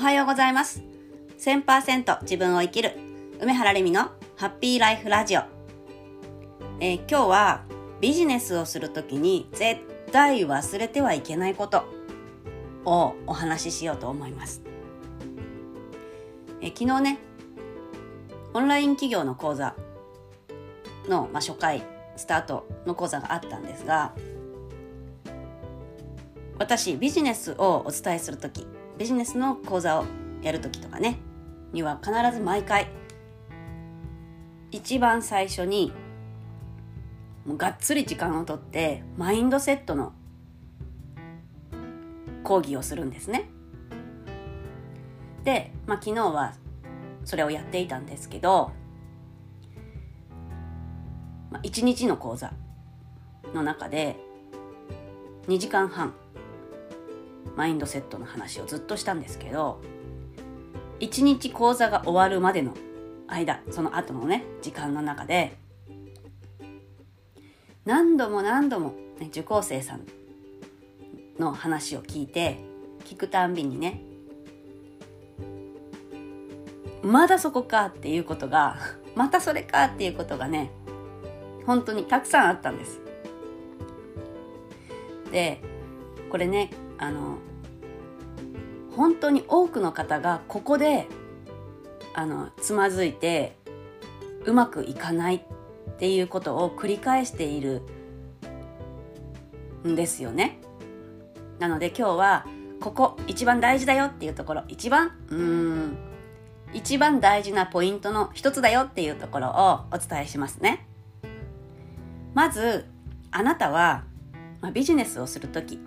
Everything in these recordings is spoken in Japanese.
はようございます。1000%自分を生きる梅原レミのハッピーライフラジオ、えー、今日はビジネスをするときに絶対忘れてはいけないことをお話ししようと思います、えー、昨日ねオンライン企業の講座の、まあ、初回スタートの講座があったんですが私ビジネスをお伝えする時ビジネスの講座をやる時とかねには必ず毎回一番最初にもうがっつり時間をとってマインドセットの講義をするんですね。で、まあ、昨日はそれをやっていたんですけど、まあ、1日の講座の中で2時間半マインドセットの話をずっとしたんですけど一日講座が終わるまでの間その後のね時間の中で何度も何度も、ね、受講生さんの話を聞いて聞くたんびにねまだそこかっていうことがまたそれかっていうことがね本当にたくさんあったんです。でこれねあの本当に多くの方がここであのつまずいてうまくいかないっていうことを繰り返しているんですよね。なので今日はここ一番大事だよっていうところ一番うん一番大事なポイントの一つだよっていうところをお伝えしますね。まずあなたは、まあ、ビジネスをする時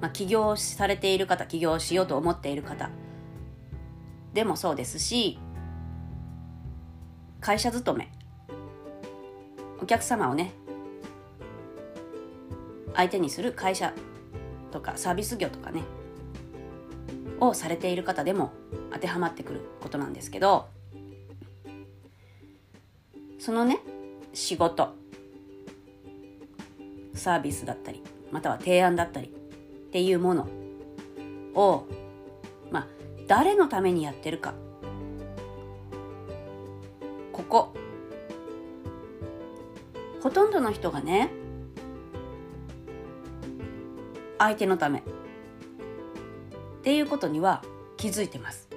まあ、起業されている方起業しようと思っている方。でもそうですし会社勤め。お客様をね相手にする会社とかサービス業とかねをされている方でも当てはまってくることなんですけどそのね仕事。サービスだったりまたは提案だったりっていうものを、まあ、誰のためにやってるか。ここ。ほとんどの人がね、相手のためっていうことには気づいてます。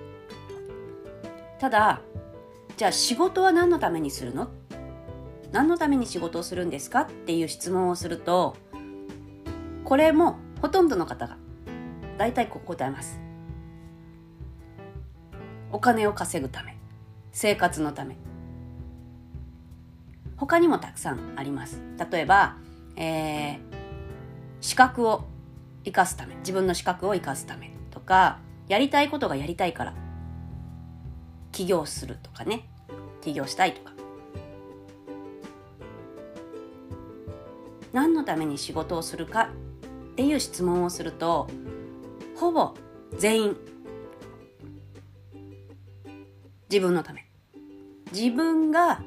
ただ、じゃあ仕事は何のためにするの？何のために仕事をするんですか？っていう質問をすると、これもほとんどの方が大体こう答えます。お金を稼ぐため生活のため。他にもたくさんあります。例えば、えー、資格を生かすため自分の資格を生かすためとかやりたいことがやりたいから起業するとかね。起業したいとか。何のために仕事をするかっていう質問をするとほぼ全員自分のため。自分が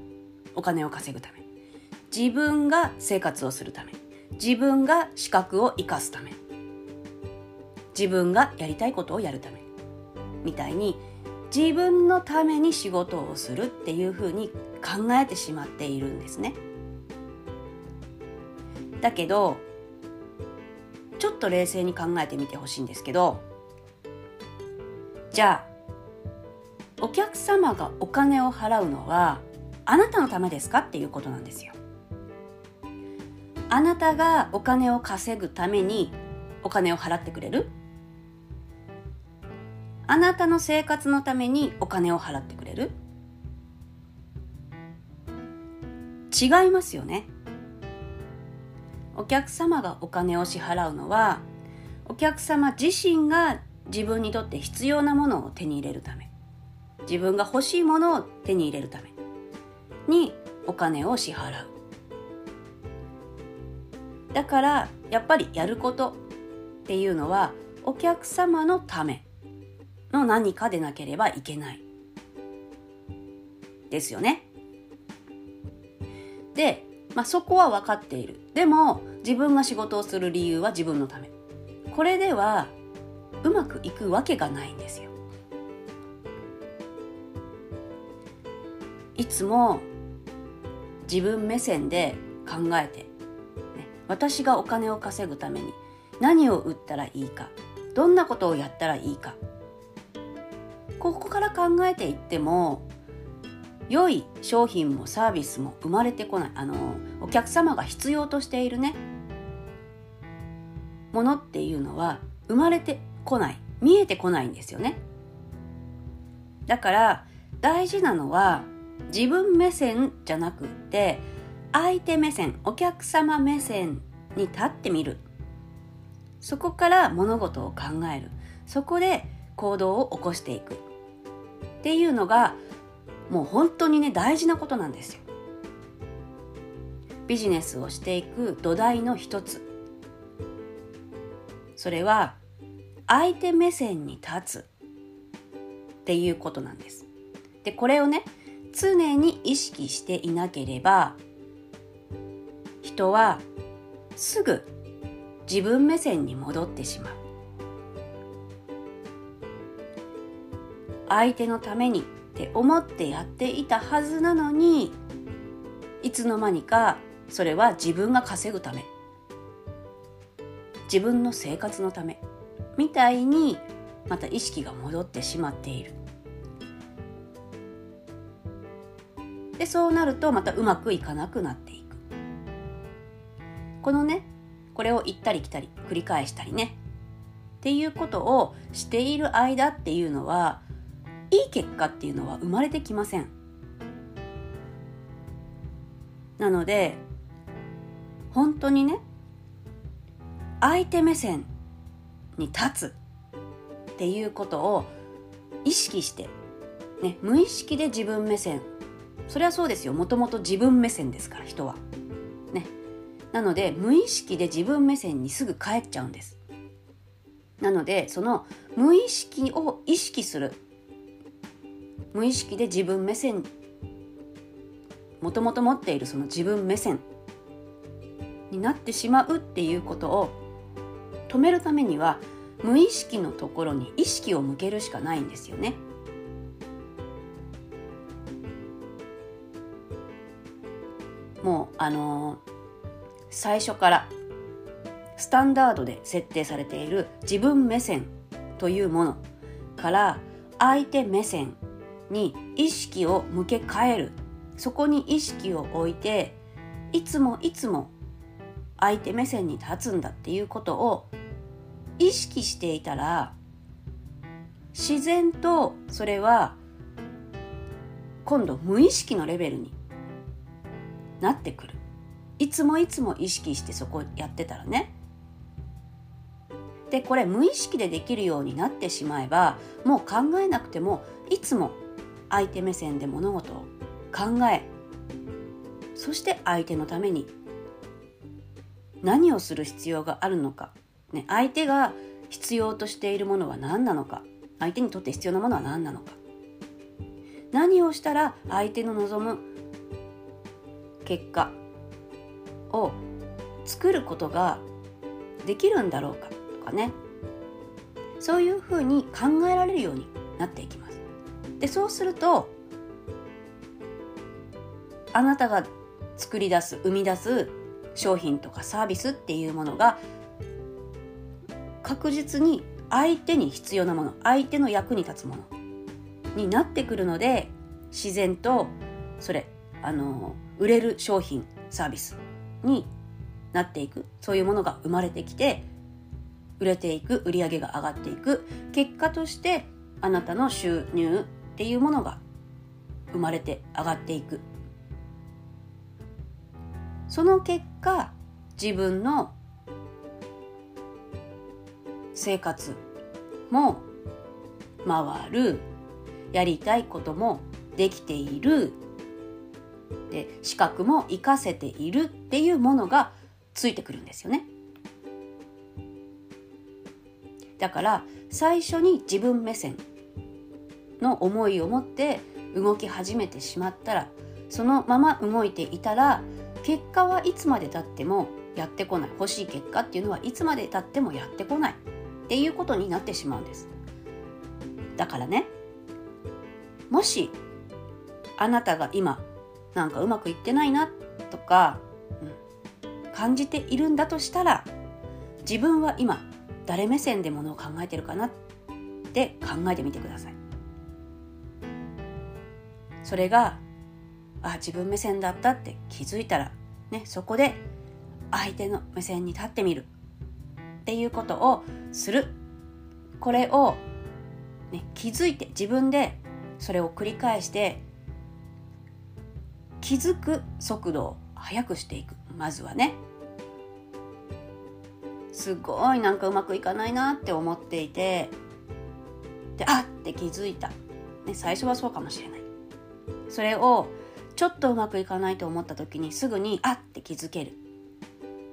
お金を稼ぐため。自分が生活をするため。自分が資格を生かすため。自分がやりたいことをやるため。みたいに自分のために仕事をするっていうふうに考えてしまっているんですね。だけどちょっと冷静に考えてみてほしいんですけどじゃあお客様がお金を払うのはあなたのためですかっていうことなんですよ。あなたがお金を稼ぐためにお金を払ってくれる？あなたの生活のためにお金を払ってくれる？違いますよね。お客様がお金を支払うのはお客様自身が自分にとって必要なものを手に入れるため。自分が欲しいものを手に入れるためにお金を支払う。だからやっぱりやることっていうのはお客様のための何かでなければいけない。ですよね。でまあ、そこは分かっている。でも自分が仕事をする理由は自分のためこれではうまくいくわけがないんですよ。いつも自分目線で考えて、ね、私がお金を稼ぐために何を売ったらいいかどんなことをやったらいいかここから考えていっても良い商品もサービスも生まれてこないあのお客様が必要としているねものっていうのは生まれてこない。見えてこないんですよね。だから大事なのは自分目線じゃなくって相手目線お客様目線に立ってみる。そこから物事を考える。そこで行動を起こしていく。っていうのがもう本当にね大事なことなんですよ。ビジネスをしていく土台の一つ。それは相手目線に立つっていうことなんです。でこれをね常に意識していなければ人はすぐ自分目線に戻ってしまう。相手のためにって思ってやっていたはずなのにいつの間にかそれは自分が稼ぐため自分の生活のためみたいにまた意識が戻ってしまっている。でそうなるとまたうまくいかなくなっていく。このねこれを行ったり来たり繰り返したりね。っていうことをしている間っていうのはいい結果っていうのは生まれてきません。なので本当にね相手目線に立つっていうことを意識して、ね、無意識で自分目線。それはそうですよ。もともと自分目線ですから人は。ね、なので無意識で自分目線にすぐ帰っちゃうんです。なのでその無意識を意識する。無意識で自分目線。もともと持っているその自分目線になってしまうっていうことを止めるためには無意識のところに意識を向けるしかないんですよね。もうあのー、最初からスタンダードで設定されている自分目線というものから相手目線に意識を向け替えるそこに意識を置いていつもいつも相手目線に立つんだっていうことを意識していたら自然とそれは今度無意識のレベルになってくる。いつもいつも意識してそこやってたらね。でこれ無意識でできるようになってしまえばもう考えなくてもいつも相手目線で物事を考えそして相手のために何をする必要があるのか、ね、相手が必要としているものは何なのか相手にとって必要なものは何なのか何をしたら相手の望む結果を作ることができるんだろうかとかねそういうふうに考えられるようになっていきます。でそうするとあなたが作り出す生み出す商品とかサービスっていうものが確実に相手に必要なもの相手の役に立つものになってくるので自然とそれあの売れる商品サービスになっていく。そういうものが生まれてきて売れていく売り上げが上がっていく。結果としてあなたの収入っていうものが生まれて上がっていく。その結果自分の生活も回るやりたいこともできている。で資格も活かせているっていうものがついてくるんですよね。だから最初に自分目線の思いを持って動き始めてしまったらそのまま動いていたら結果はいつまでたってもやってこない。欲しい結果っていうのはいつまでたってもやってこない。っていうことになってしまうんです。だからねもしあなたが今なんかうまくいってないなとか、うん、感じているんだとしたら自分は今誰目線でものを考えてるかなって考えてみてください。それがあ自分目線だったって気づいたら、ね、そこで相手の目線に立ってみる。っていうことをする。これを、ね、気づいて自分でそれを繰り返して気づく速度を速くしていく。まずはね。すごいなんかうまくいかないなって思っていてであって気づいた、ね、最初はそうかもしれない。それをちょっとうまくいかないと思った時にすぐにあって気づける。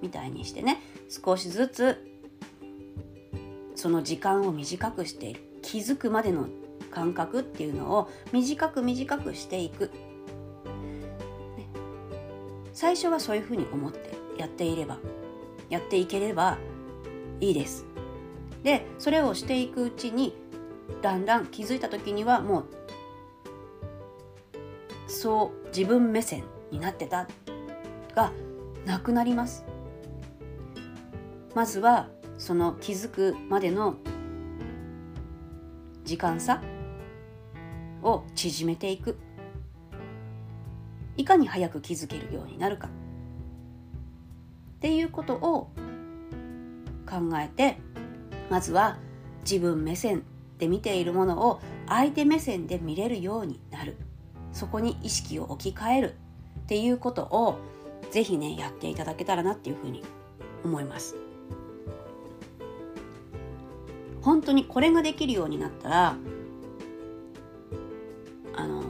みたいにしてね少しずつその時間を短くして気づくまでの感覚っていうのを短く短くしていく、ね、最初はそういうふうに思ってやっていればやっていければいいです。でそれをしていくうちにだんだん気づいた時にはもうそう自分目線になってたがなくなります。まずはその気づくまでの時間差を縮めていく。いかに早く気づけるようになるか。っていうことを考えてまずは自分目線で見ているものを相手目線で見れるようになる。そこに意識を置き換える。っていうことをぜひねやっていただけたらなっていうふうに思います。本当にこれができるようになったらあの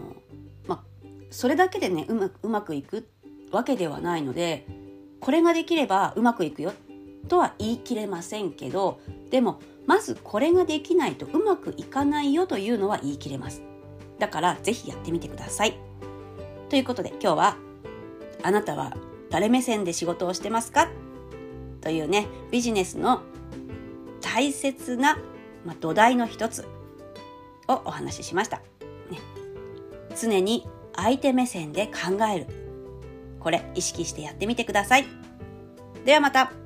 まあそれだけでねうまうまくいくわけではないのでこれができればうまくいくよとは言い切れませんけどでもまずこれができないとうまくいかないよというのは言い切れますだからぜひやってみてください。ということで今日はあなたは誰目線で仕事をしてますか？というねビジネスの大切な、まあ、土台の一つをお話ししました。ね、常に相手目線で考える。これ意識してやってみてください。ではまた。